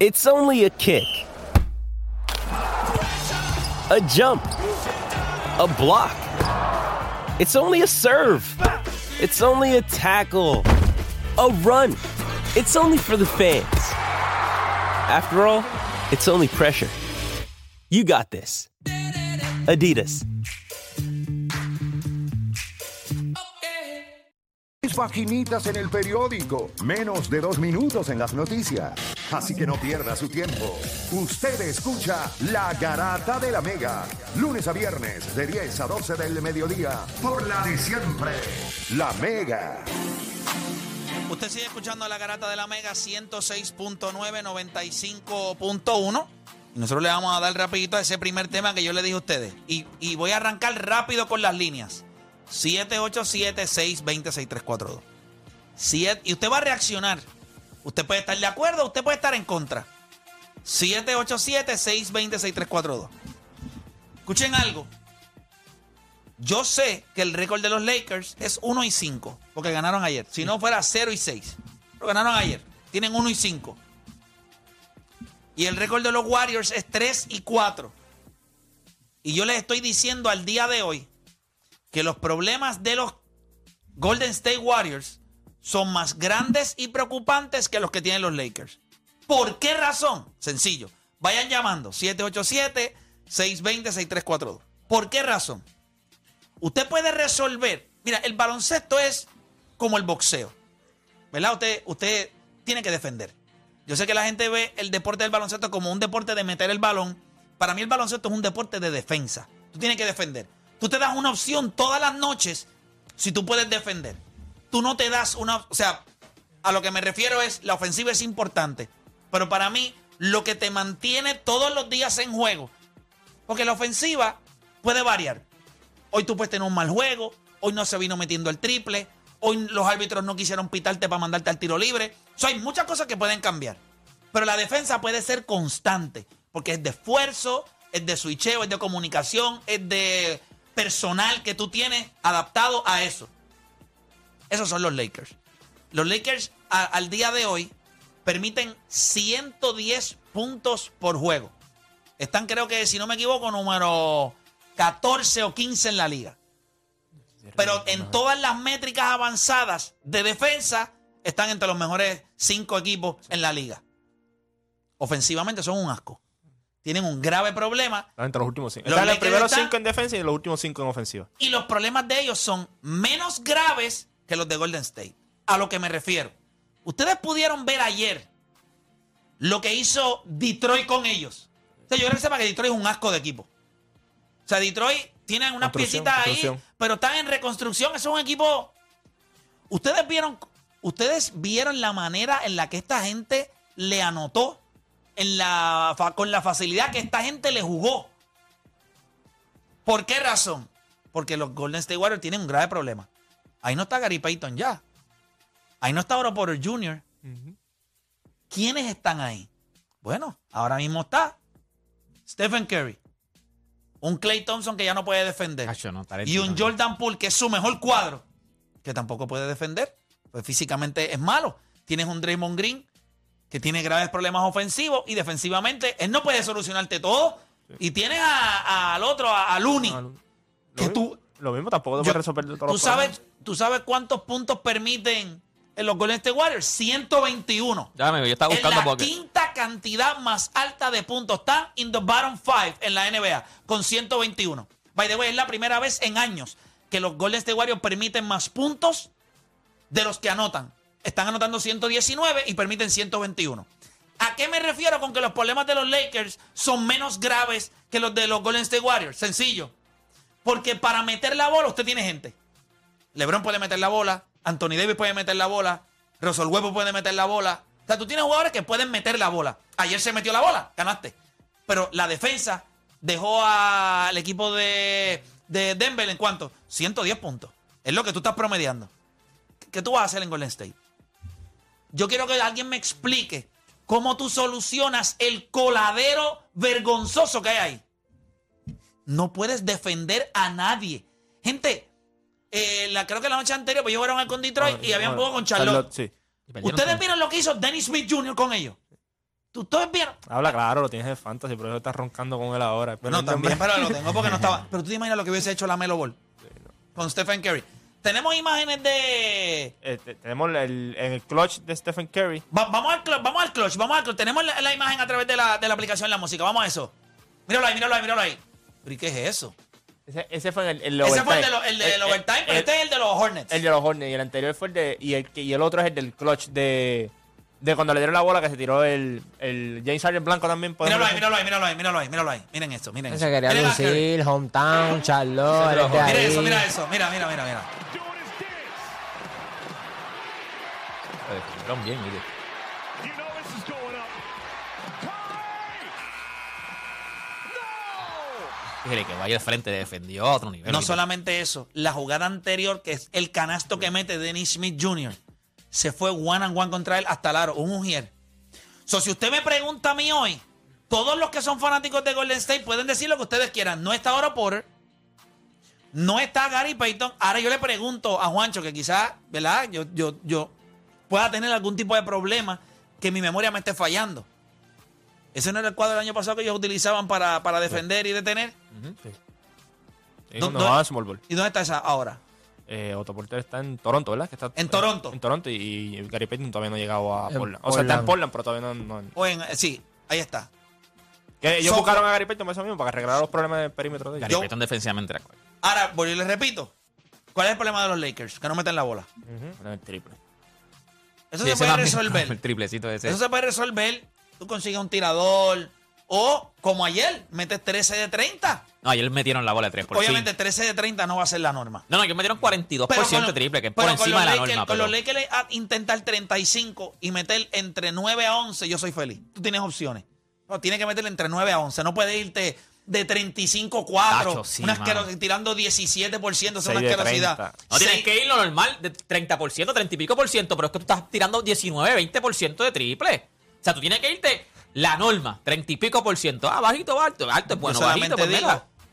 It's only a kick. A jump. A block. It's only a serve. It's only a tackle. A run. It's only for the fans. After all, it's only pressure. You got this. Adidas. Paginitas en el periódico, menos de dos minutos en las noticias. Así que no pierda su tiempo. Usted escucha La Garata de la Mega, lunes a viernes de 10 a 12 del mediodía, por la de siempre, La Mega. Usted sigue escuchando la garata de la Mega 106.9, 95.1. Y nosotros le vamos a dar rapidito a ese primer tema que yo le dije a ustedes. Y, y voy a arrancar rápido con las líneas. 787-620-6342. Y usted va a reaccionar. Usted puede estar de acuerdo, usted puede estar en contra. 787-620-6342. Escuchen algo. Yo sé que el récord de los Lakers es 1 y 5, porque ganaron ayer. Si no fuera 0 y 6. Pero ganaron ayer. Tienen 1 y 5. Y el récord de los Warriors es 3 y 4. Y yo les estoy diciendo al día de hoy que los problemas de los Golden State Warriors son más grandes y preocupantes que los que tienen los Lakers. ¿Por qué razón? Sencillo. Vayan llamando 787-620-6342. ¿Por qué razón? Usted puede resolver. Mira, el baloncesto es como el boxeo. ¿Verdad? Usted, usted tiene que defender. Yo sé que la gente ve el deporte del baloncesto como un deporte de meter el balón. Para mí el baloncesto es un deporte de defensa. Tú tienes que defender. Tú te das una opción todas las noches si tú puedes defender. Tú no te das una... O sea, a lo que me refiero es, la ofensiva es importante. Pero para mí, lo que te mantiene todos los días en juego. Porque la ofensiva puede variar. Hoy tú puedes tener un mal juego. Hoy no se vino metiendo el triple. Hoy los árbitros no quisieron pitarte para mandarte al tiro libre. O sea, hay muchas cosas que pueden cambiar. Pero la defensa puede ser constante. Porque es de esfuerzo, es de switcheo, es de comunicación, es de personal que tú tienes adaptado a eso. Esos son los Lakers. Los Lakers al día de hoy permiten 110 puntos por juego. Están, creo que, si no me equivoco, número 14 o 15 en la liga. Pero en todas las métricas avanzadas de defensa están entre los mejores cinco equipos en la liga. Ofensivamente son un asco tienen un grave problema. Entre los últimos cinco. Están los primeros cinco en defensa y los últimos cinco en ofensiva. Y los problemas de ellos son menos graves que los de Golden State. A lo que me refiero. Ustedes pudieron ver ayer lo que hizo Detroit con ellos. O sea, yo creo que sepa que Detroit es un asco de equipo. O sea, Detroit tiene unas piecitas ahí, pero están en reconstrucción. Es un equipo. Ustedes vieron, ustedes vieron la manera en la que esta gente le anotó en la, con la facilidad que esta gente le jugó. ¿Por qué razón? Porque los Golden State Warriors tienen un grave problema. Ahí no está Gary Payton ya. Ahí no está Oro Porter Jr. ¿Quiénes están ahí? Bueno, ahora mismo está Stephen Curry. Un Clay Thompson que ya no puede defender. y un Jordan Poole que es su mejor cuadro, que tampoco puede defender. Pues físicamente es malo. Tienes un Draymond Green que tiene graves problemas ofensivos y defensivamente él no puede solucionarte todo. Y tienes al otro, a, Looney. que tú, lo mismo tampoco te resolver todos ¿tú sabes, ¿Tú sabes cuántos puntos permiten en los Golden State Warriors? 121. Ya, amigo, yo estaba buscando la quinta cantidad más alta de puntos. Están in the bottom five en la NBA con 121. By the way, es la primera vez en años que los Golden State Warriors permiten más puntos de los que anotan están anotando 119 y permiten 121. ¿A qué me refiero con que los problemas de los Lakers son menos graves que los de los Golden State Warriors? Sencillo. Porque para meter la bola usted tiene gente. LeBron puede meter la bola, Anthony Davis puede meter la bola, Russell Westbrook puede meter la bola, O sea, tú tienes jugadores que pueden meter la bola. Ayer se metió la bola, ganaste. Pero la defensa dejó al equipo de, de Denver en cuanto 110 puntos. Es lo que tú estás promediando. ¿Qué tú vas a hacer en Golden State? Yo quiero que alguien me explique cómo tú solucionas el coladero vergonzoso que hay ahí. No puedes defender a nadie. Gente, eh, la, creo que la noche anterior pues ellos fueron con Detroit y habían jugado con Charlotte. sí. Ustedes vieron lo que hizo Dennis Smith Jr. con ellos. ¿Ustedes vieron? Habla claro, lo tienes de fantasy, pero eso estás roncando con él ahora. Pero no, también, pero lo tengo porque no estaba. Pero tú te imaginas lo que hubiese hecho la Melo Ball con Stephen Curry. Tenemos imágenes de. Este, tenemos el, en el clutch de Stephen Curry. vamos, al clutch, vamos al clutch, vamos al clutch. Tenemos la, imagen a través de la, de la aplicación de la música. Vamos a eso. Míralo ahí, míralo ahí, míralo ahí. ¿Pero y qué es eso? Ese, ese fue el, el, Ese fue el, de el del overtime, pero este es el de los Hornets. El de los Hornets. Y el anterior fue el de. Y el, y el otro es el del clutch de. De cuando le dieron la bola que se tiró el, el James Harden blanco también. Míralo ahí, míralo ahí, míralo ahí, míralo ahí, míralo ahí. Miren esto, miren eso. Se quería lucir, hometown, Charlotte. Mira eso, mira eso, mira, mira, mira, mira. bien, mire. Fíjate que vaya de frente defendió a otro nivel. No solamente eso, la jugada anterior, que es el canasto que mete Dennis Smith Jr., se fue one and one contra él hasta el aro, un mujer. So, si usted me pregunta a mí hoy, todos los que son fanáticos de Golden State pueden decir lo que ustedes quieran. No está Oro Porter, no está Gary Payton. Ahora yo le pregunto a Juancho, que quizás, ¿verdad? Yo, yo, yo pueda tener algún tipo de problema que mi memoria me esté fallando. Ese no era el cuadro del año pasado que ellos utilizaban para, defender y detener. ¿Y dónde, ¿Y dónde está esa ahora? Eh, Otto Porter está en Toronto, ¿verdad? Que está, en Toronto. En Toronto y, Gary Payton todavía no ha llegado a Portland. O sea, está en Portland, pero todavía no. O en, sí, ahí está. Que ellos buscaron a Gary Payton por eso mismo, para arreglar los problemas del perímetro de ellos. Gary Payton defensivamente era Ahora, y les repito, ¿cuál es el problema de los Lakers? Que no meten la bola. el triple. Eso se puede resolver. El triplecito ese. Eso se puede resolver Tú consigues un tirador. O, como ayer, metes 13 de 30. No, ayer metieron la bola de 3 por Obviamente, 13 de 30 no va a ser la norma. No, no, ellos metieron 42% de triple, que es por encima de la norma. Con los Lakers intentar 35 y meter entre 9 a 11, yo soy feliz. Tú tienes opciones. No, tienes que meterle entre 9 a 11. No puedes irte de 35-4. Sí, tirando 17%, es una asquerosidad. No tienes que ir lo normal de 30%, 30 y pico por ciento, pero es que tú estás tirando 19, 20% de triple. O sea, tú tienes que irte la norma, 30 y pico por ciento. Ah, bajito, alto, alto, bueno, bajito, pues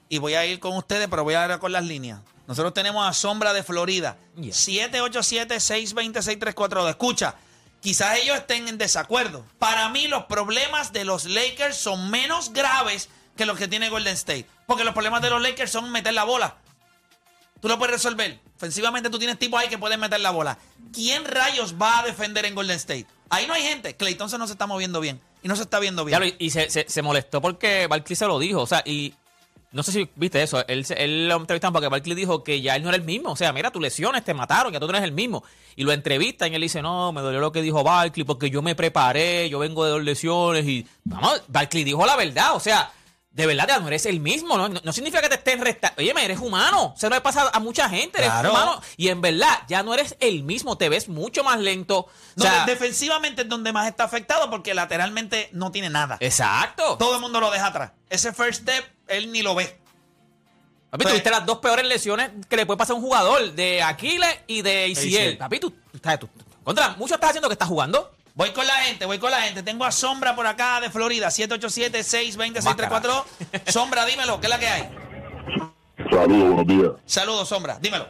Y voy a ir con ustedes, pero voy a ir con las líneas. Nosotros tenemos a Sombra de Florida. 787-620-6342. Escucha, quizás ellos estén en desacuerdo. Para mí, los problemas de los Lakers son menos graves que los que tiene Golden State. Porque los problemas de los Lakers son meter la bola. Tú lo puedes resolver. Ofensivamente tú tienes tipos ahí que pueden meter la bola. ¿Quién rayos va a defender en Golden State? Ahí no hay gente. Clay Thompson no se está moviendo bien. Y no se está viendo bien. y se, molestó porque Barkley se lo dijo. O sea, y no sé si viste eso. Él, él lo entrevistaron porque Barkley dijo que ya él no era el mismo. O sea, mira, tus lesiones te mataron, ya tú no eres el mismo. Y lo entrevistan y él dice, no, me dolió lo que dijo Barkley porque yo me preparé, yo vengo de dos lesiones. Y vamos, Barkley dijo la verdad. O sea, de verdad ya no eres el mismo, ¿no? No, significa que te estés restando. Oye, eres humano. Se lo he pasado a mucha gente, eres humano. Y en verdad, ya no eres el mismo, te ves mucho más lento. O defensivamente es donde más está afectado porque lateralmente no tiene nada. Exacto. Todo el mundo lo deja atrás. Ese first step, él ni lo ve. Papi, pues, tuviste las dos peores lesiones que le puede pasar a un jugador, de Aquiles y de Isiel. Papi, tú, tú, contra, mucho estás haciendo que estás jugando. Voy con la gente, voy con la gente. Tengo a Sombra por acá de Florida, 787-620-6342. Sombra, dímelo, ¿qué es la que hay? Saludos, buenos días. Saludos, Sombra, dímelo.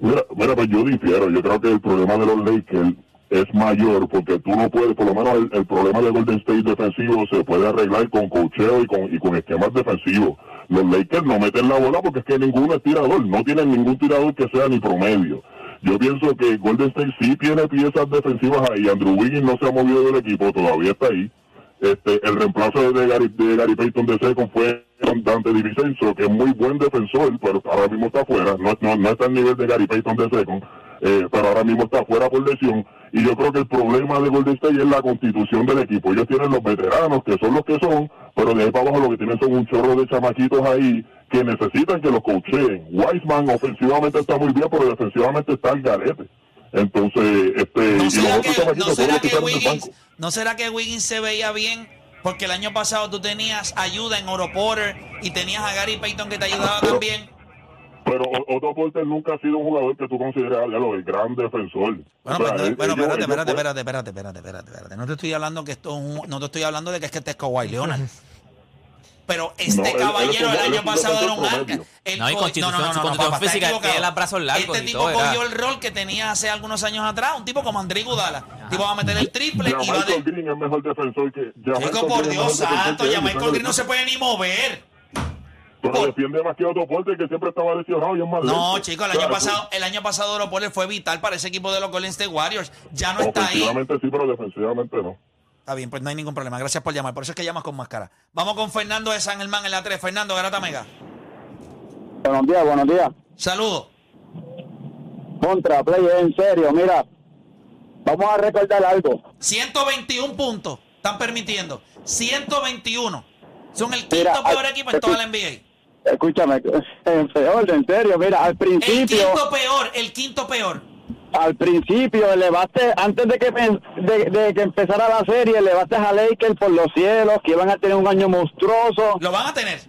Mira, mira, pues yo difiero. Yo creo que el problema de los Lakers es mayor porque tú no puedes, por lo menos el, problema de Golden State defensivo se puede arreglar con cocheo y con, y con esquemas defensivos. Los Lakers no meten la bola porque es que ninguno es tirador, no tienen ningún tirador que sea ni promedio. Yo pienso que Golden State sí tiene piezas defensivas ahí. Andrew Wiggins no se ha movido del equipo, todavía está ahí. Este, el reemplazo de Gary, de Gary Payton de Second fue Dante Divisenso, que es muy buen defensor, pero ahora mismo está afuera. No, no, no está al nivel de Gary Payton de Second, eh, pero ahora mismo está afuera por lesión. Y yo creo que el problema de Golden State es la constitución del equipo. Ellos tienen los veteranos, que son los que son, pero de ahí para abajo lo que tienen son un chorro de chamaquitos ahí que necesitan que los coacheen. Wiseman ofensivamente está muy bien, pero defensivamente está el garete. Entonces, este, ¿No y será, los que, no será que Wiggins. ¿No será que Wiggins se veía bien? Porque el año pasado tú tenías ayuda en Oro Porter y tenías a Gary Payton que te ayudaba Pero- también. Pero Otto Porter nunca ha sido un jugador que tú consideras ya lo el gran defensor. Bueno, O sea, pues, él- bueno, ellos- espérate, ellos espérate, espérate, espérate, espérate, espérate, espérate. No te estoy hablando que esto es un- no te estoy hablando de que es que este es Kawhi Leonard. Pero este No, él- él caballero es el él año pasado era un arca. Él No, y co- constitución- su constitución papá, física, equivocado. que él a brazos largos Este tipo todo, era- cogió el rol que tenía hace algunos años atrás, un tipo como André Gudala. Tipo va a meter el triple Ya y va a Michael de... Green es mejor defensor que. ya Chico, Michael por Dios mejor defensor santo, que ya él, Michael. Green no se puede ni mover. Pero por- defiende más que Otto Porter, que siempre estaba lesionado y es más No, lento. chico, el año pasado, el año pasado Porter fue vital para ese equipo de los Golden State Warriors. Ya no está ahí. Ofensivamente sí, pero defensivamente no. Está bien, pues no hay ningún problema. Gracias por llamar. Por eso es que llamas con máscara. Vamos con Fernando de San Germán en la 3. Fernando, Garata Mega. Buenos días, buenos días. Saludos. Contra, play, en serio, mira. Vamos a recordar algo. 121 puntos están permitiendo. 121. Son el quinto Mira, peor al- equipo en toda la NBA. Escúchame, en peor, en serio, mira, al El principio, quinto peor, el quinto peor. Al principio elevaste, antes de que de, de que empezara la serie, elevaste a Lakers por los cielos, que iban a tener un año monstruoso. Lo van a tener.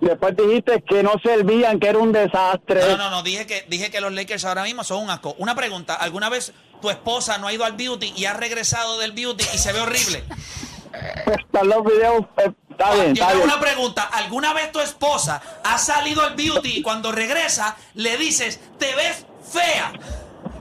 Después dijiste que no servían, que era un desastre. No, no, no. Dije que, dije que los Lakers ahora mismo son un asco. Una pregunta. ¿Alguna vez tu esposa no ha ido al beauty y ha regresado del beauty y se ve horrible? Están los videos, eh, está bien, Yo está tengo bien. una pregunta. ¿Alguna vez tu esposa ha salido al beauty y cuando regresa le dices, te ves fea?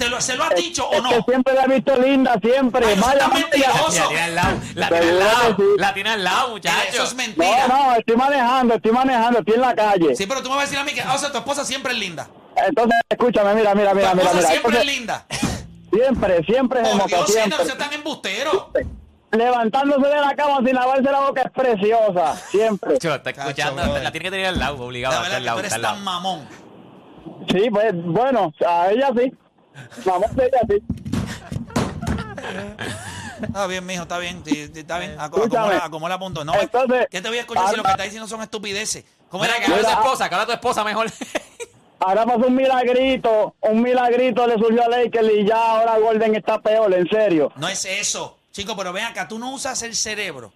¿Te lo, ¿Se lo has dicho o Es no? que siempre la he visto linda, siempre. Ay, mentiroso. La tiene al lado, la tiene al lado, que sí. la tiene al lado, Eso muchachos. es mentira. No, no, estoy manejando, estoy manejando, estoy en la calle. Sí, pero tú me vas a decir a mí que, o sea, tu esposa siempre es linda. Entonces, escúchame, mira, mira, Tu mira, mira, esposa mira. siempre es linda. siempre, siempre es hermosa, Dios, siempre. tan embustero. Levantándose de la cama sin lavarse la boca es preciosa, siempre. Está escuchando, Cacho, la tiene que tener al lado, obligado La a estar verdad al que tú lado, eres tan lado. mamón. Sí, pues, bueno, a ella sí. Vamos de ella sí. Está bien, mijo, está bien. sí, sí, está bien. Aco- Escúchame. Acomoda, acomoda punto. No, Entonces, ¿qué te voy a escuchar si lo que anda- estás diciendo son estupideces? ¿Cómo era Mira, que que habla tu Mira, esposa, que habla tu esposa mejor. Ahora pasó un milagrito, un milagrito le surgió a Lakers y ya ahora Golden está peor, en serio. No es eso. Chico, pero ven acá, tú no usas el cerebro.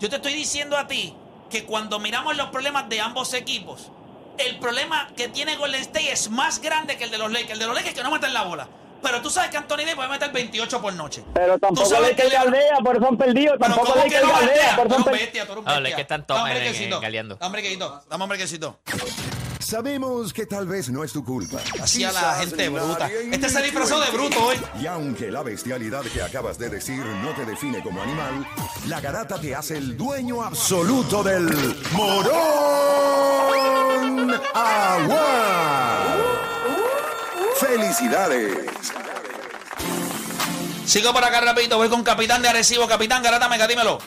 Yo te estoy diciendo a ti que cuando miramos los problemas de ambos equipos, el problema que tiene Golden State es más grande que el de los Lakers. El de los Lakers es que no meten la bola. Pero tú sabes que Anthony Davis puede meter 28 por noche. Pero Tú tampoco sabes Lakers que LeBron- galdea, por eso han perdido. Pero Tampoco ¿cómo que no galdea? por Tú eso eres han un perdido. bestia, tú eres un los bestia. Lakers están brequecito. galeando. Dame un brequecito. Dame un brequecito. Sabemos que tal vez no es tu culpa. Así a la gente bruta. Este se disfrazó de bruto hoy. Y aunque la bestialidad que acabas de decir no te define como animal, la garata te hace el dueño absoluto del morón agua. ¡Felicidades! Sigo por acá rapidito. Voy con Capitán de Arecibo. Capitán Garata Mega, dímelo.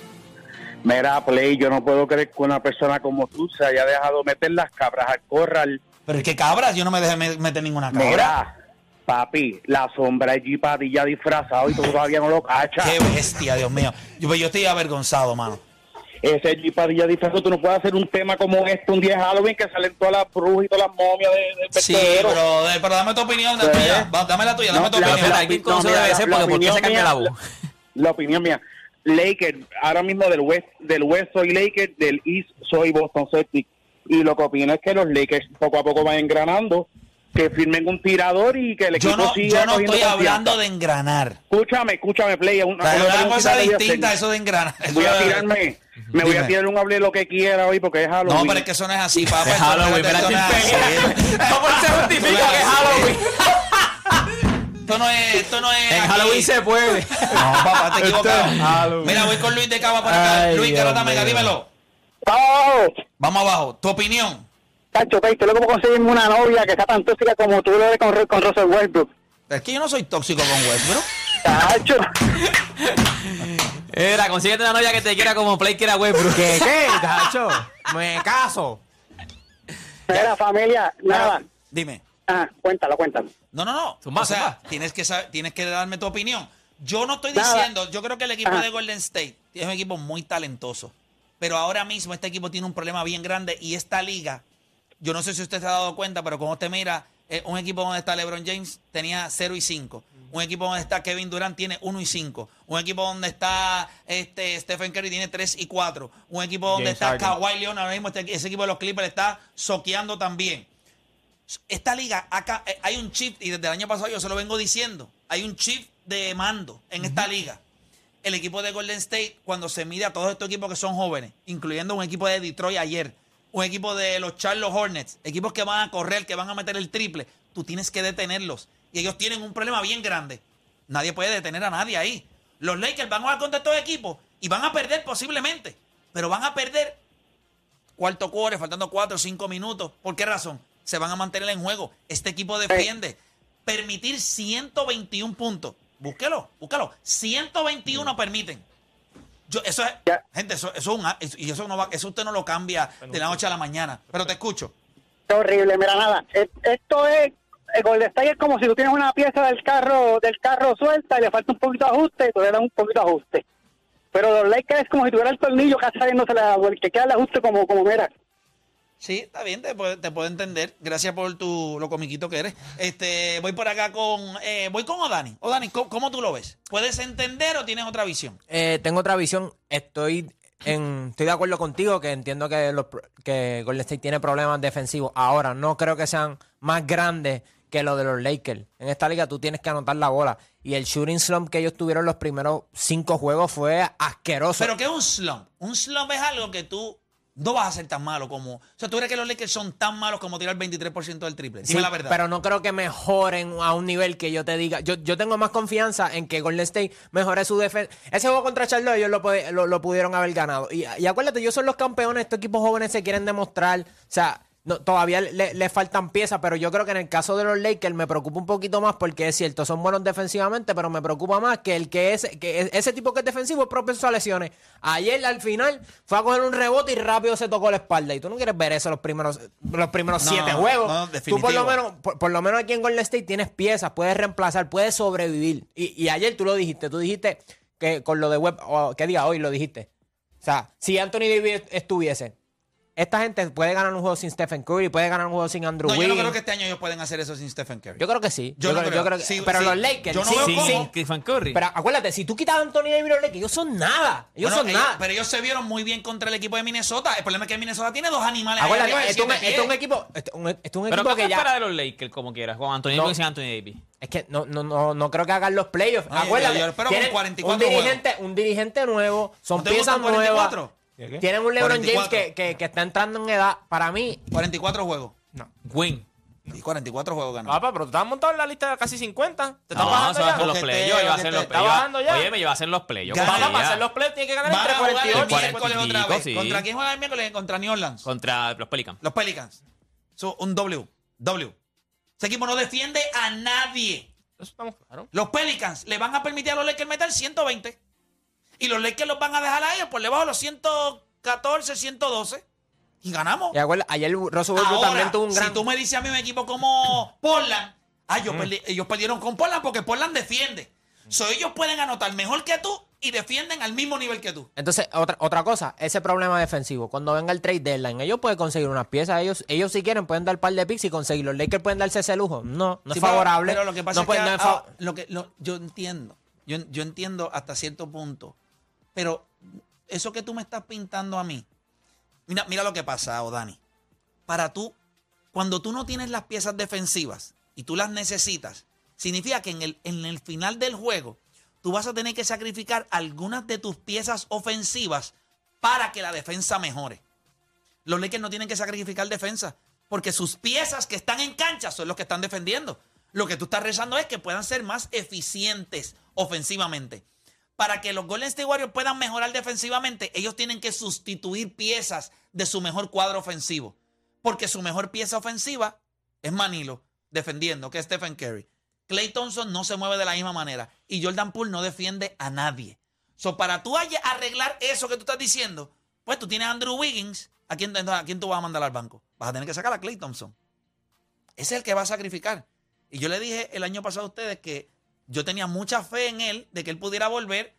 Mira, Play, yo no puedo creer que una persona como tú se haya dejado meter las cabras al corral. Pero es que cabras, yo no me dejé me- meter ninguna cabra. Mira, papi, la sombra de G Padilla disfrazado y tú todavía no lo cachas. Qué bestia, Dios mío. Yo, pues, yo estoy avergonzado, mano. Ese G Padilla disfrazado, tú no puedes hacer un tema como este un día de Halloween que salen todas las brujas y todas las momias de, del Sí, vertedero. pero, eh, pero dame tu opinión, Sí. tuya. Va, dame la tuya, dame No, tu la- opinión. Espera, alguien conoce mira, debe la- ser la porque ¿por qué se opinión cambia mía- la voz? La opinión mía. Lakers, ahora mismo del West, del West soy Lakers, del East soy Boston Celtics. Y lo que opino es que los Lakers poco a poco van engranando, que firmen un tirador y que el equipo Yo no, siga yo no estoy confianza. hablando de engranar. Escúchame, escúchame, Play. Una, O sea, es una cosa que voy a distinta eso de engranar. Voy a tirarme, me voy a tirar un hable lo que quiera hoy porque es Halloween. No, pero es que eso no es así, papá. Es no Halloween, esto espérate, no es así. ¿Cómo Esto no es, esto no es. En aquí. Halloween se puede. No, papá, te equivocado. Mira, voy con Luis de Cava por acá. Ay, Luis, Dios Garata Mega, mío. dímelo. ¡Oh! Vamos abajo. Tu opinión. Tacho, tú luego conseguirme una novia que sea tan tóxica como tú lo eres con, con Russell Westbrook. Es que yo no soy tóxico con Westbrook. Tacho. Era, consíguete una novia que te quiera como Play quiera Westbrook. ¿Qué, qué, tacho? Me caso. Mira, familia, nada. Dime. Ah, cuéntalo, cuéntalo. No, no, no. Zumba, o sea, zumba. tienes que saber- tienes que darme tu opinión. Yo no estoy Nada. diciendo, yo creo que el equipo Ajá. de Golden State es un equipo muy talentoso. Pero ahora mismo este equipo tiene un problema bien grande y esta liga, yo no sé si usted se ha dado cuenta, pero como usted mira, eh, un equipo donde está LeBron James tenía 0 y 5. Un equipo donde está Kevin Durant tiene 1 y 5. Un equipo donde está este, Stephen Curry tiene 3 y 4. Un equipo donde James está Harden. Kawhi Leonard, ahora mismo este- ese equipo de los Clippers está soqueando también. Esta liga, acá, eh, hay un chip, y desde el año pasado yo se lo vengo diciendo, hay un chip de mando en esta liga. El equipo de Golden State, cuando se mide a todos estos equipos que son jóvenes, incluyendo un equipo de Detroit ayer, un equipo de los Charlotte Hornets, equipos que van a correr, que van a meter el triple, tú tienes que detenerlos. Y ellos tienen un problema bien grande. Nadie puede detener a nadie ahí. Los Lakers van a jugar contra estos equipos y van a perder posiblemente, pero van a perder cuarto cuore, faltando cuatro o cinco minutos. ¿Por qué razón? Se van a mantener en juego. Este equipo defiende. Permitir 121 puntos. Búsquelo, búsquelo. 121 permiten. Yo, eso es, Ya. gente, eso, eso es un, y eso no va, eso usted no lo cambia de la noche a la mañana. Pero te escucho. Qué horrible, mira nada. Es- Esto es el Golden State es como si tú tienes una pieza del carro del carro suelta y le falta un poquito de ajuste, y tú le das un poquito de ajuste. Pero los Lakers es como si tuviera el tornillo casi saliéndose la que queda el ajuste como como mira. Sí, está bien, te puedo, te puedo entender. Gracias por tu lo comiquito que eres. Este, voy por acá con, eh, voy con Odani. Odani, ¿cómo, cómo tú lo ves? ¿Puedes entender o tienes otra visión? Eh, tengo otra visión. Estoy en, estoy de acuerdo contigo que entiendo que, los, que Golden State tiene problemas defensivos. Ahora, no creo que sean más grandes que lo de los Lakers. En esta liga tú tienes que anotar la bola. Y el shooting slump que ellos tuvieron los primeros cinco juegos fue asqueroso. Pero ¿qué es un slump? Un slump es algo que tú no vas a ser tan malo como... O sea, ¿tú crees que los Lakers son tan malos como tirar 23% del triple? Dime Sí, la verdad. Pero no creo que mejoren a un nivel que yo te diga. Yo, yo tengo más confianza en que Golden State mejore su defensa. Ese juego contra Charlotte ellos lo, lo, lo pudieron haber ganado. Y, y acuérdate, ellos son los campeones. Estos equipos jóvenes se quieren demostrar. O sea, no, todavía le, le faltan piezas, pero yo creo que en el caso de los Lakers me preocupa un poquito más porque es cierto, son buenos defensivamente, pero me preocupa más que el que es que es- ese tipo que es defensivo es propenso a lesiones. Ayer al final fue a coger un rebote y rápido se tocó la espalda. Y tú no quieres ver eso los primeros, los primeros No, siete juegos. no, tú por lo menos, por, por lo menos aquí en Golden State tienes piezas, puedes reemplazar, puedes sobrevivir. Y, y ayer tú lo dijiste, tú dijiste que con lo de web, o ¿qué día hoy lo dijiste? O sea, si Anthony Davis estuviese, esta gente puede ganar un juego sin Stephen Curry, puede ganar un juego sin Andrew no, yo no creo que este año ellos pueden hacer eso sin Stephen Curry. Yo creo que sí. Yo no creo, creo. creo que- Sí, pero sí. los Lakers, Yo no sí, veo cómo. sí. Stephen Curry. Pero acuérdate, si tú quitas a Anthony Davis y los Lakers, ellos son nada. Ellos Bueno, son ellos- nada. Pero ellos se vieron muy bien contra el equipo de Minnesota. El problema es que Minnesota tiene dos animales. Acuérdate, arriba esto es un- siete esto es un pies. equipo, esto es un, esto es un Pero equipo ¿qué que ya... de los Lakers como quieras? Con Anthony No. Davis y Anthony Davis. Es que no, no, no, no creo que hagan los playoffs. Acuérdate, yo- yo espero con tienen 44 un dirigente, un dirigente nuevo, son ¿No te piezas nuevas. 44? Tienen un LeBron 44. James que, que, que está entrando en edad. Para mí, 44 juegos. Win. Y 44 juegos ganó. Papá, pero tú estás montado en la lista de casi 50. ¿Te estás No, bajando eso va a ya? ser los playoffs. Iba a coqueteo. los ¿Está playoffs. bajando ya? Oye, me iba a hacer los playoffs. Papá, para hacer los playoffs tiene que ganar entre a jugar el 48 y miércoles 50. otra vez. sí. ¿Contra quién juega el miércoles? Contra New Orleans. Contra los Pelicans. Los Pelicans. So, un W. W. Ese equipo no defiende a nadie. Eso estamos claros. Los Pelicans le van a permitir a los Lakers meter 120. Y los Lakers los van a dejar a ellos por debajo de los 114, 112. Y ganamos. y acuérdate, ayer Westbrook Ahora, también tuvo un gran. si tú me dices a mí un equipo como Portland, ah, yo perdí- ellos perdieron con Portland porque Portland defiende. So, ellos pueden anotar mejor que tú y defienden al mismo nivel que tú. Entonces, otra, otra cosa, ese problema defensivo. Cuando venga el trade deadline, ellos pueden conseguir unas piezas. Ellos, ellos si quieren, pueden dar par de picks y conseguir. Los Lakers pueden darse ese lujo. No, no Sí, es favorable. Pero, lo que pasa No es que no es ah, fa- lo que, lo- yo entiendo. Yo, yo entiendo hasta cierto punto. Pero eso que tú me estás pintando a mí. Mira, mira lo que pasa, Odani. Para tú, cuando tú no tienes las piezas defensivas y tú las necesitas, significa que en el, en el final del juego tú vas a tener que sacrificar algunas de tus piezas ofensivas para que la defensa mejore. Los Lakers no tienen que sacrificar defensa porque sus piezas que están en cancha son los que están defendiendo. Lo que tú estás rezando es que puedan ser más eficientes ofensivamente. Para que los Golden State Warriors puedan mejorar defensivamente, ellos tienen que sustituir piezas de su mejor cuadro ofensivo. Porque su mejor pieza ofensiva es Manilo, defendiendo, que es Stephen Curry. Clay Thompson no se mueve de la misma manera. Y Jordan Poole no defiende a nadie. So, para tú arreglar eso que tú estás diciendo, pues tú tienes a Andrew Wiggins. ¿A quién, ¿A quién tú vas a mandar al banco? Vas a tener que sacar a Clay Thompson. Ese es el que va a sacrificar. Y yo le dije el año pasado a ustedes que yo tenía mucha fe en él, de que él pudiera volver,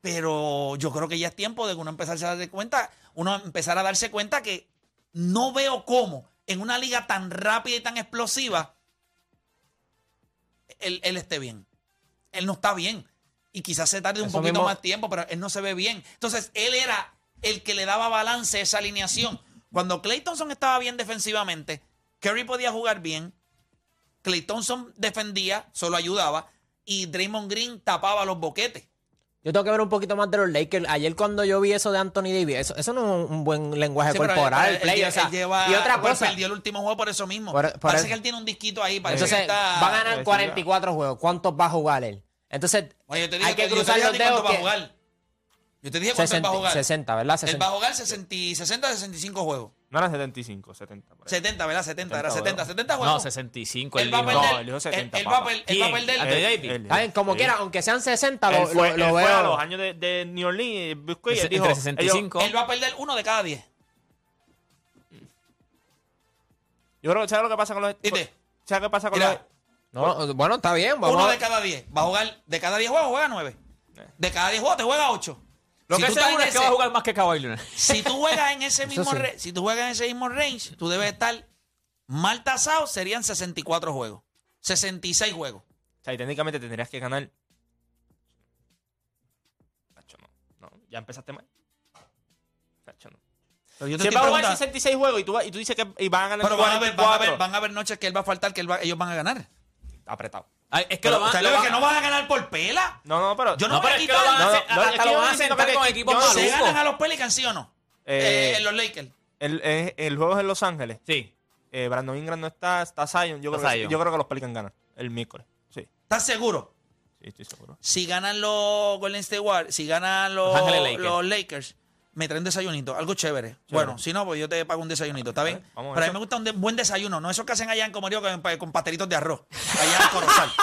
pero yo creo que ya es tiempo de que uno empezarse a darse cuenta, uno empezar a darse cuenta que no veo cómo en una liga tan rápida y tan explosiva él, él esté bien. Él no está bien. Y quizás se tarde un poquito mismo- más tiempo, pero él no se ve bien. Entonces, él era el que le daba balance a esa alineación. Cuando Clay Thompson estaba bien defensivamente, Curry podía jugar bien, Clay Thompson defendía, solo ayudaba, y Draymond Green tapaba los boquetes. Yo tengo que ver un poquito más de los Lakers. Ayer cuando yo vi eso de Anthony Davis, eso, eso no es un buen lenguaje Sí, él- corporal. él- play, él o sea, lleva- y otra pues, cosa. perdió el último juego por eso mismo. Por- por Parece que él tiene un disquito ahí. Parece Entonces, que está... va a ganar 44 juegos. ¿Cuántos va a jugar él? Entonces, Oye, yo te dije hay que yo te cruzar los dedos. va a que- jugar. Yo te dije cuánto él va a 60, jugar. 60, ¿verdad? Él 60. va a jugar 60, 60 65 juegos. No eran 75, 70. por ahí. 70, ¿verdad? 70, era 70 70, 70 juegos. No, 65. Él Él va a dijo. perder. No, él dijo 70, él, él va a papá. per- él va a ¿Quién? perder. Anthony él-. Él- Está bien, como sí. quiera, aunque sean 60, lo, fue, lo- lo él fue a veo. los años de, de New Orleans, Busco, y él Entre dijo, 65. Él va a perder uno de cada 10. ellos- yo creo que ¿sabes lo que pasa con los ¿Viste? ¿Sabes qué pasa con Mira, No, bueno, está bien. Vamos uno a- de cada 10. Va a jugar de cada 10 juegos, juega 9. De cada 10 juegos te juega 8. Lo Si que tú en es que ese- va a jugar más que Kawhi Leonard. Si tú juegas en ese mismo sí. re- si tú juegas en ese mismo range, tú debes estar mal tasado, serían 64 juegos. 66 juegos. O sea, y técnicamente tendrías que ganar. Nacho, no. No, ya empezaste mal. Nacho, no. Pero yo te Si va a jugar preguntando- 66 juegos y tú, y tú dices que y van a ganar pero van a, ver, van, a 44, ver, van a ver noches que él va a faltar, que él va- ellos van a ganar. apretado. Ay, es que Pero, lo van, ¿sabes lo lo van- que no van a ganar por pela? No, no, pero. Yo no, No, pero es que lo van a No, hacer, no, es hasta que lo yo van a diciendo sentar con equipos yo- ¿Se ganan a los Pelicans, sí o no? Eh, Eh, los Lakers. El, el, el juego es en Los Ángeles. Sí. Eh, Brandon Ingram no está, está Zion. Yo, Está creo que, Zion. yo creo que los Pelicans ganan el miércoles. Sí, ¿Estás seguro? sí, estoy seguro. Si ganan los Golden State Warriors, si ganan los, Los Ángeles Lakers. los Lakers, me traen desayunito, algo chévere. Bueno, si no, pues yo te pago un desayunito, ¿está bien? vamos a Pero a mí me gusta un de- buen desayuno, no esos que hacen allá en Comerío con, con pastelitos de arroz, allá en Corozal.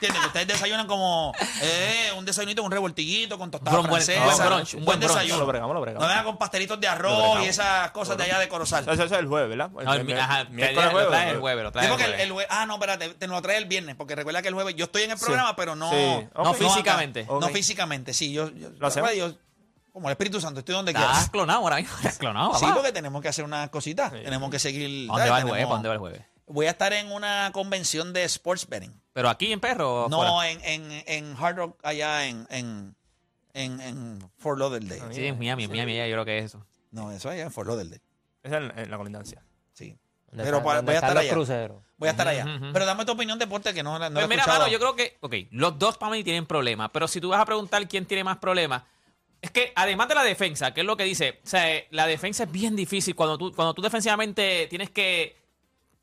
¿Entiendes? Que ustedes desayunan como eh, un desayunito, un revoltillito con tostada Un buen- brunch, un buen brunch. desayuno. Lo bregamos, lo bregamos. No vengan con pastelitos de arroz Lo y esas cosas de allá de Corozal. Eso, eso es el jueves, ¿verdad? No, el, mi- ajá, miércoles lo jueves. traes el jueves, lo traes Digo el jueves. el jue- ah, no, espérate, te lo trae el viernes, porque recuerda que el jueves yo estoy en el Sí. programa, pero no, Sí. No físicamente. No físicamente, sí, yo, yo- ¿Lo hacemos? yo- como el Espíritu Santo, estoy donde Estás quieras. clonado ahora mismo. Estás clonado, Sí, papá. porque tenemos que hacer unas cositas, tenemos que seguir. ¿Pa' ¿Dónde ¿sabes? va el jueves? Tenemos- ¿Pa' ¿Dónde va el jueves? Voy a estar en una convención de sports betting. ¿Pero aquí en Perro o No, fuera? en, en, en Hard Rock, allá en, en, en, en Fort Lauderdale. Sí, en Miami, en Miami, ya yo creo que es eso. No, eso allá en Fort Lauderdale. Esa es en, la colindancia. Sí. ¿Dónde Pero está- pa- dónde voy a estar allá. cruceros? Voy a estar allá. Pero dame tu opinión deporte que no, no la he Pues mira, escuchado. mano, yo creo que, ok, los dos para mí tienen problemas, pero si tú vas a preguntar quién tiene más problemas, es que además de la defensa, que es lo que dice, o sea, eh, la defensa es bien difícil cuando tú, cuando tú defensivamente tienes que,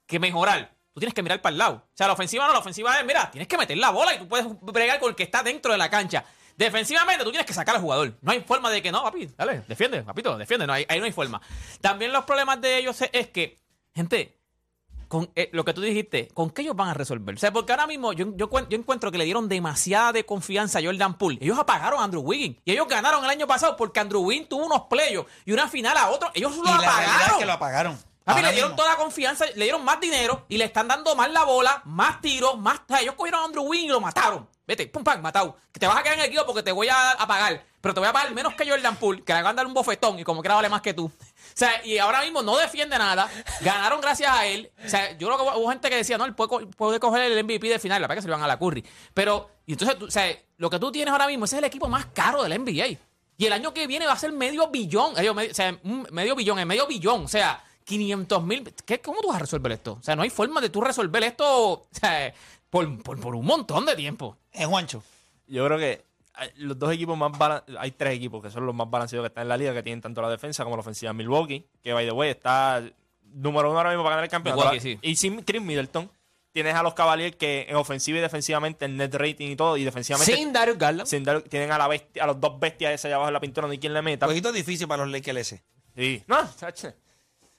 que mejorar. Tú tienes que mirar para el lado. O sea, la ofensiva no, la ofensiva es, mira, tienes que meter la bola y tú puedes bregar con el que está dentro de la cancha. Defensivamente, tú tienes que sacar al jugador. No hay forma de que no, papi, dale, defiende, papito, defiende. No, hay- ahí no hay forma. También los problemas de ellos es, es que, gente, con eh, lo que tú dijiste, ¿con qué ellos van a resolver? O sea, porque ahora mismo yo, yo, cuen- yo encuentro que le dieron demasiada de confianza a Jordan Poole. Ellos apagaron a Andrew Wiggins. Y ellos ganaron el año pasado porque Andrew Wiggins tuvo unos playos y una final a otro. Ellos lo Y la apagaron. que lo apagaron. Papi, le dieron mismo. toda la confianza, le dieron más dinero y le están dando más la bola, más tiros, más. Ellos cogieron a Andrew Wiggins y lo mataron. Vete, pum, pam, matado. Que te vas a quedar en el equipo porque te voy a, a pagar. Pero te voy a pagar menos que Jordan Poole, que le van a dar un bofetón y como quiera vale más que tú. O sea, y ahora mismo no defiende nada. Ganaron gracias a él. O sea, yo creo que hubo gente que decía, no, él puede, co- puede coger el MVP de final, la verdad que se lo van a la Curry. Pero, y entonces, tú- o sea, lo que tú tienes ahora mismo, ese es el equipo más caro del NBA. Y el año que viene va a ser medio billón. eh, medio- o sea, un medio billón, es medio billón. O sea, 500 mil. ¿Cómo tú vas a resolver esto? O sea, no hay forma de tú resolver esto o sea, por, por, por un montón de tiempo. Eh, Juancho. Yo creo que los dos equipos más balan- hay tres equipos que son los más balanceados que están en la liga, que tienen tanto la defensa como la ofensiva. Milwaukee, que by the way está número uno ahora mismo para ganar el campeonato. Milwaukee, sí. Y sin Chris Middleton, tienes a los Cavaliers que en ofensiva y defensivamente, en net rating y todo, y defensivamente Sin Darius Garland. sin dar- tienen a la bestia, a los dos bestias ese allá abajo en la pintura, no hay quien le meta. Poquito difícil para los Lakers ese. Sí. No.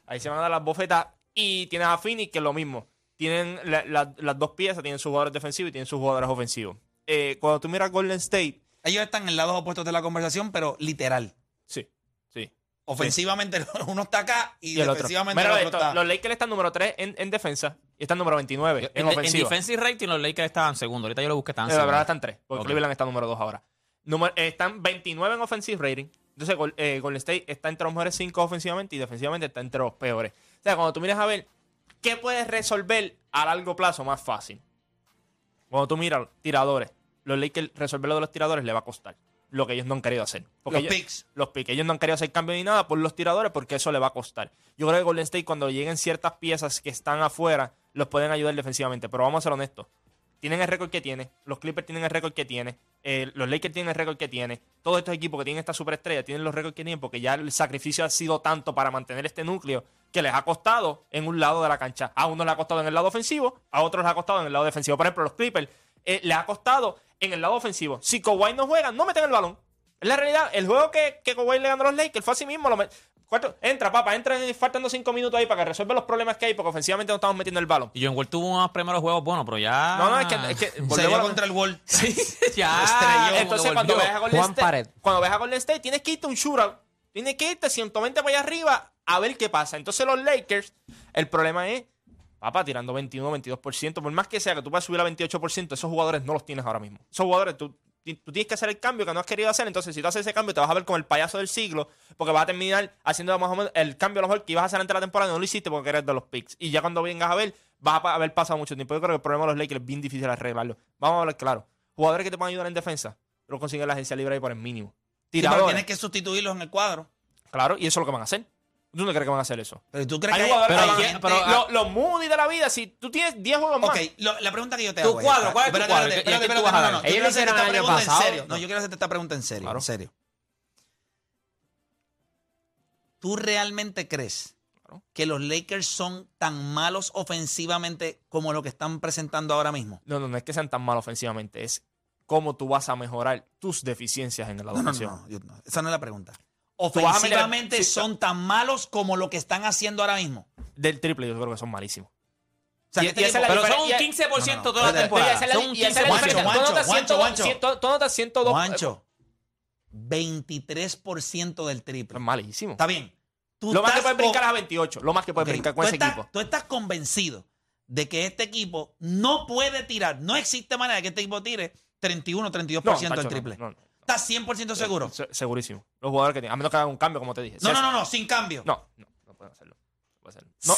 Ahí se van a dar las bofetas. Y tienes a Phoenix, que es lo mismo. Tienen la- la- las dos piezas, tienen sus jugadores defensivos y tienen sus jugadores ofensivos. Eh, cuando tú miras Golden State, Ellos están en lados opuestos de la conversación, pero literal. sí, sí. Ofensivamente uno está acá y, Y el otro. defensivamente Mira el otro esto, está. los Lakers están número 3 en, en defensa y están número 29 en, En, en ofensiva. defensive rating, los Lakers estaban segundo. Ahorita yo lo busqué, estaban Eh, la verdad segundo. están 3, porque Ok. Cleveland está número 2 ahora. Número- eh, están 29 en offensive rating. Entonces, eh, Golden State está entre los mejores 5 ofensivamente y defensivamente está entre los peores. O sea, cuando tú miras a ver, ¿qué puedes resolver a largo plazo más fácil? Cuando tú miras tiradores, los Lakers resolver lo de los tiradores le va a costar. Lo que ellos no han querido hacer. Los ellos, picks. Los picks. Ellos no han querido hacer cambio ni nada por los tiradores porque eso le va a costar. Yo creo que Golden State, cuando lleguen ciertas piezas que están afuera, los pueden ayudar defensivamente. Pero vamos a ser honestos. Tienen el récord que tiene. Los Clippers tienen el récord que tiene. eh, los Lakers tienen el récord que tiene. Todos estos equipos que tienen esta superestrella tienen los récords que tienen porque ya el sacrificio ha sido tanto para mantener este núcleo que les ha costado en un lado de la cancha. A unos les ha costado en el lado ofensivo, a otros les ha costado en el lado defensivo. Por ejemplo, los Clippers eh, les ha costado en el lado ofensivo. Si Kawhi no juega, no meten el balón. Es la realidad. El juego que, que Kawhi le ganó a los Lakers fue así mismo. Lo met- Cuarto- entra, papá, entra en- faltando cinco minutos ahí para que resuelva los problemas que hay porque ofensivamente no estamos metiendo el balón. Y John Wall tuvo unos primeros juegos buenos, pero ya. No, no, es que, es que Se dio a- contra el Wall. Sí, ya. Estrelló. Entonces, cuando ves a Golden Juan State, Pared. cuando ves a Golden State, tienes que irte a un shootout. Tienes que irte 120 para allá arriba a ver qué pasa. Entonces, los Lakers, el problema es, papá, tirando 21, 22%. Por más que sea que tú puedas subir a 28%, esos jugadores no los tienes ahora mismo. Esos jugadores, tú, tú tienes que hacer el cambio que no has querido hacer. Entonces, si tú haces ese cambio, te vas a ver como el payaso del siglo, porque vas a terminar haciendo más o menos el cambio a lo mejor que ibas a hacer antes de la temporada no lo hiciste porque eres de los picks. Y ya cuando vengas a ver, vas a haber pasado mucho tiempo. Yo creo que el problema de los Lakers es bien difícil arreglarlo. Vamos a hablar claro. Jugadores que te puedan ayudar en defensa, lo consiguen la agencia libre ahí por el mínimo. Sí, pero tienes que sustituirlos en el cuadro. Claro, y eso es lo que van a hacer. ¿Tú no crees que van a hacer eso? Pero tú crees Hay que jugadores gente- pero, lo- los Moody de la vida, si tú tienes 10 juegos más. Ok, lo- la pregunta que yo te Tu hago. cuadro. ¿cuál es tu Espérate, cuadro? espérate, ¿Y a quién espérate, vas a no, no, no. Yo Ellos quiero lo hacerte hicieron esta el año pregunta en pasado. serio. No, yo quiero hacerte esta pregunta en serio. Claro. En serio. ¿Tú realmente crees Claro. que los Lakers son tan malos ofensivamente como lo que están presentando ahora mismo? No, no, no es que sean tan mal ofensivamente, es cómo tú vas a mejorar tus deficiencias en la No, no, no, yo- no, esa no es la pregunta. Ofensivamente son tan malos como lo que están haciendo ahora mismo. Del triple, yo creo que son malísimos. O sea, Y- que y esa equipo- es la Pero son un diferencia- 15% No, no, no, toda la temporada. Son un y esa es la 15%. diferencia. Juancho, Tú notas Juancho, 100 Juancho. 100 tú notas 102 Juancho, 23% del triple. Es malísimo. Está bien. Tú Lo más que puedes brincar es a 28. Lo más que puedes brincar con tú ese estás- equipo. Tú estás convencido de que este equipo no puede tirar. No existe manera de que este equipo tire 31 32% Tacho, del triple. ¿Estás 100% seguro? Se- segurísimo. Los jugadores que tienen. A menos que hagan un cambio, como te dije. No, Si no, no, no, sin cambio. No, no, no pueden hacerlo. No pueden hacerlo. No.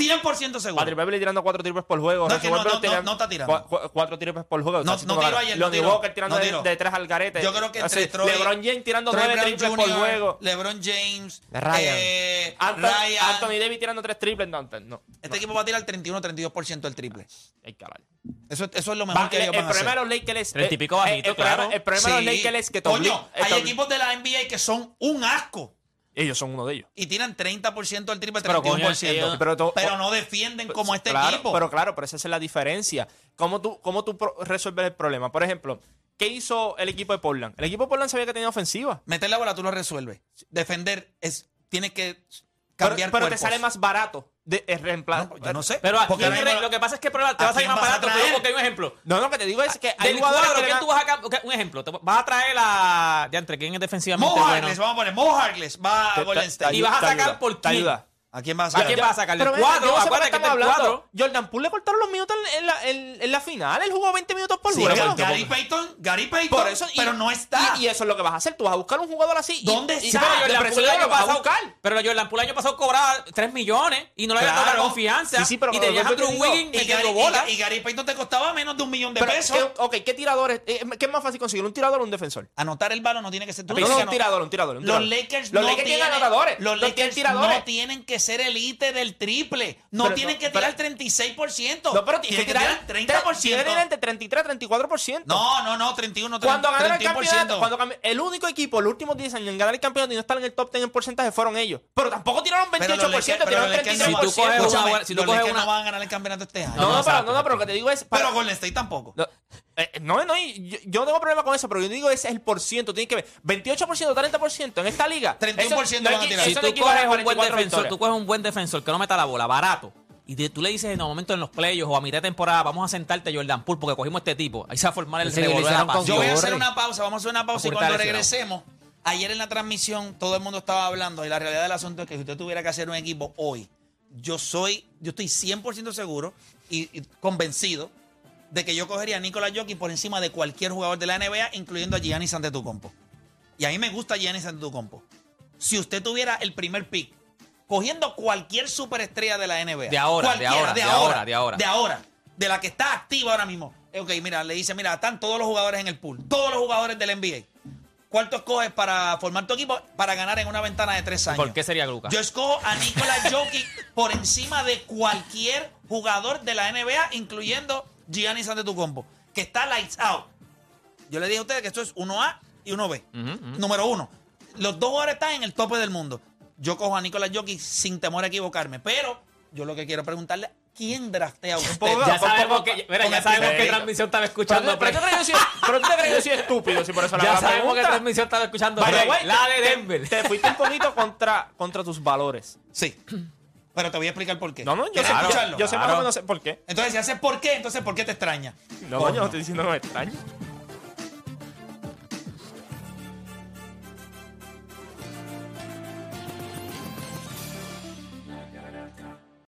100% seguro. Patrick Beverly tirando cuatro triples por juego. No, es que Russell no, Westbrook no, tirando no está tirando. cua- cua- cuatro triples por juego. No, no tiró ganas. ayer, Lonnie. Walker tirando No de- tres al garete. Yo creo que Así, entre Troy- LeBron James tirando Troy nueve Brown triples por juego. LeBron James, Ryan. eh, Anthony, Ryan. Anthony Davis tirando tres triples. No, no. Este equipo va a tirar 31-32% del triple. Hay que hablar. Eso, eso es lo mejor Va- que el, ellos el van a hacer. problema de los Lakers es. Eh, bajito, el, problema, claro. el problema de los. Lakers es que Coño, hay equipos de la NBA que son un asco Ellos son uno de ellos. y tiran 30% del triple, Pero, 31%. coño, pero, ellos- pero to- no defienden como este claro, equipo. Pero claro, pero esa es la diferencia. ¿Cómo tú, cómo tú resuelves el problema? Por ejemplo, ¿qué hizo el equipo de Portland? El equipo de Portland sabía que tenía ofensiva. Meter la bola tú lo resuelves. Defender es tienes que cambiar pero te cuerpos. sale más barato de el reemplazo. No, yo no sé. Pero aquí Porque ahora mismo- lo que pasa es que pero te va ¿A a salir quién más vas a barato. te traer? digo porque hay un ejemplo. No, no, lo que te digo es que hay Del jugadores cuadro, que le ¿quién dan- tú vas a cam- ok, Un ejemplo. te- vas a traer la. Ya entre quién es defensivamente Mo bueno. Harkless, vamos a poner Mo Harkless va a Te- Golden te- State. Y vas a te sacar ayuda, por te quién. ¿A quién vas a ¿A sacar? quién vas a sacar? Ven, cuadro. no sé Acuérdate que hablando. cuadro. Jordan Poole le cortaron los minutos en la, en- en la final. Él jugó 20 minutos por Sí, juego. Gary- Gary Payton, Gary Payton, Por eso, y- pero no está. Y, y eso es lo que vas a hacer. Tú vas a buscar un jugador así. ¿Dónde y- está? pero Pero Jordan Poole el año lo vas a pasado- buscar. Pero Jordan Poole el año pasado cobraba 3 millones y no le había dado Claro. la confianza. Sí, sí, pero y tenías a Drew Wiggins y, metiendo Gary, bola. y- y Gary Payton te costaba menos de un millón de Pero, pesos. ¿qué, ok, ¿qué tiradores? eh, ¿Qué es más fácil conseguir? ¿Un tirador o un defensor? Anotar el balón no tiene que ser tú. No, un tirador, un tirador. un Los tirador. Lakers los no Lakers tienen tienen anotadores. Los no tienen Lakers tiradores. no tienen que ser elite del triple. No Pero tienen no, que pero- tirar 36%. No, pero tienen que tirar 30%. Tienen entre 33 y 34%. No, no, no, 31, 30, Cuando ganaron el 31%. campeonato, cuando cambi- el único equipo los últimos 10 años en ganar el campeonato y no estar en el top 10 en porcentaje fueron ellos. Pero tampoco tiraron 28%, Pero los Lakers- tiraron pero los Lakers no- 33%. Si tú coges Escúchame, una si tú coges una- no van a ganar el campeonato este año. No, no, pero, no, no, pero lo que te digo es. para- Pero Golden State tampoco. No, eh, no, no, yo, yo no tengo problema con eso, pero yo digo ese es el por ciento. Tienes que ver 28%, 30% en esta liga. 31% van a tirar. Si eso tú no coges un buen 44 defensor, tú coges un buen defensor que no meta la bola barato y te- tú le dices en el momento en los playoffs o a mitad de temporada, vamos a sentarte Jordan Poole porque cogimos este tipo. Ahí se va a formar el revolver. Yo voy a hacer una pausa, vamos a hacer una pausa y cuando regresemos, ayer en la transmisión todo el mundo estaba hablando y la realidad del asunto es que si usted tuviera que hacer un equipo hoy, yo soy, yo estoy 100% seguro y, y convencido de que yo cogería a Nicolás Jockey por encima de cualquier jugador de la NBA, incluyendo a Giannis Antetokounmpo. Y a mí me gusta Giannis Antetokounmpo. Si usted tuviera el primer pick, cogiendo cualquier superestrella de la NBA. De ahora, de ahora, de ahora, de ahora. De ahora, de la que está activa ahora mismo. ok, mira, le dice, mira, están todos los jugadores en el pool, todos los jugadores del NBA. ¿Cuál tú escoges para formar tu equipo para ganar en una ventana de tres años? ¿Por qué sería Lucas? Yo escojo a Nikola Jokic por encima de cualquier jugador de la NBA, incluyendo Giannis Antetokounmpo, que está lights out. Yo le dije a ustedes que esto es 1A y 1B. Número uno, los dos jugadores están en el tope del mundo. Yo cojo a Nikola Jokic sin temor a equivocarme, pero yo lo que quiero preguntarle, ¿quién draftea a usted? Ya sabemos que, mira, ya sabemos qué transmisión estaba escuchando. pero, tú que te crees que yo soy estúpido, si por eso la ya sabemos qué pregunta. transmisión estaba escuchando. La te- de Denver. Te, fuiste un poquito contra, contra tus valores. Sí, pero te voy a explicar por qué. No, no, yo sé, ¿Quieres yo- escucharlo? yo sé más o menos sé por qué. Entonces, si haces por qué, entonces ¿por qué te extraña? No, no, yo no estoy diciendo que me extraño.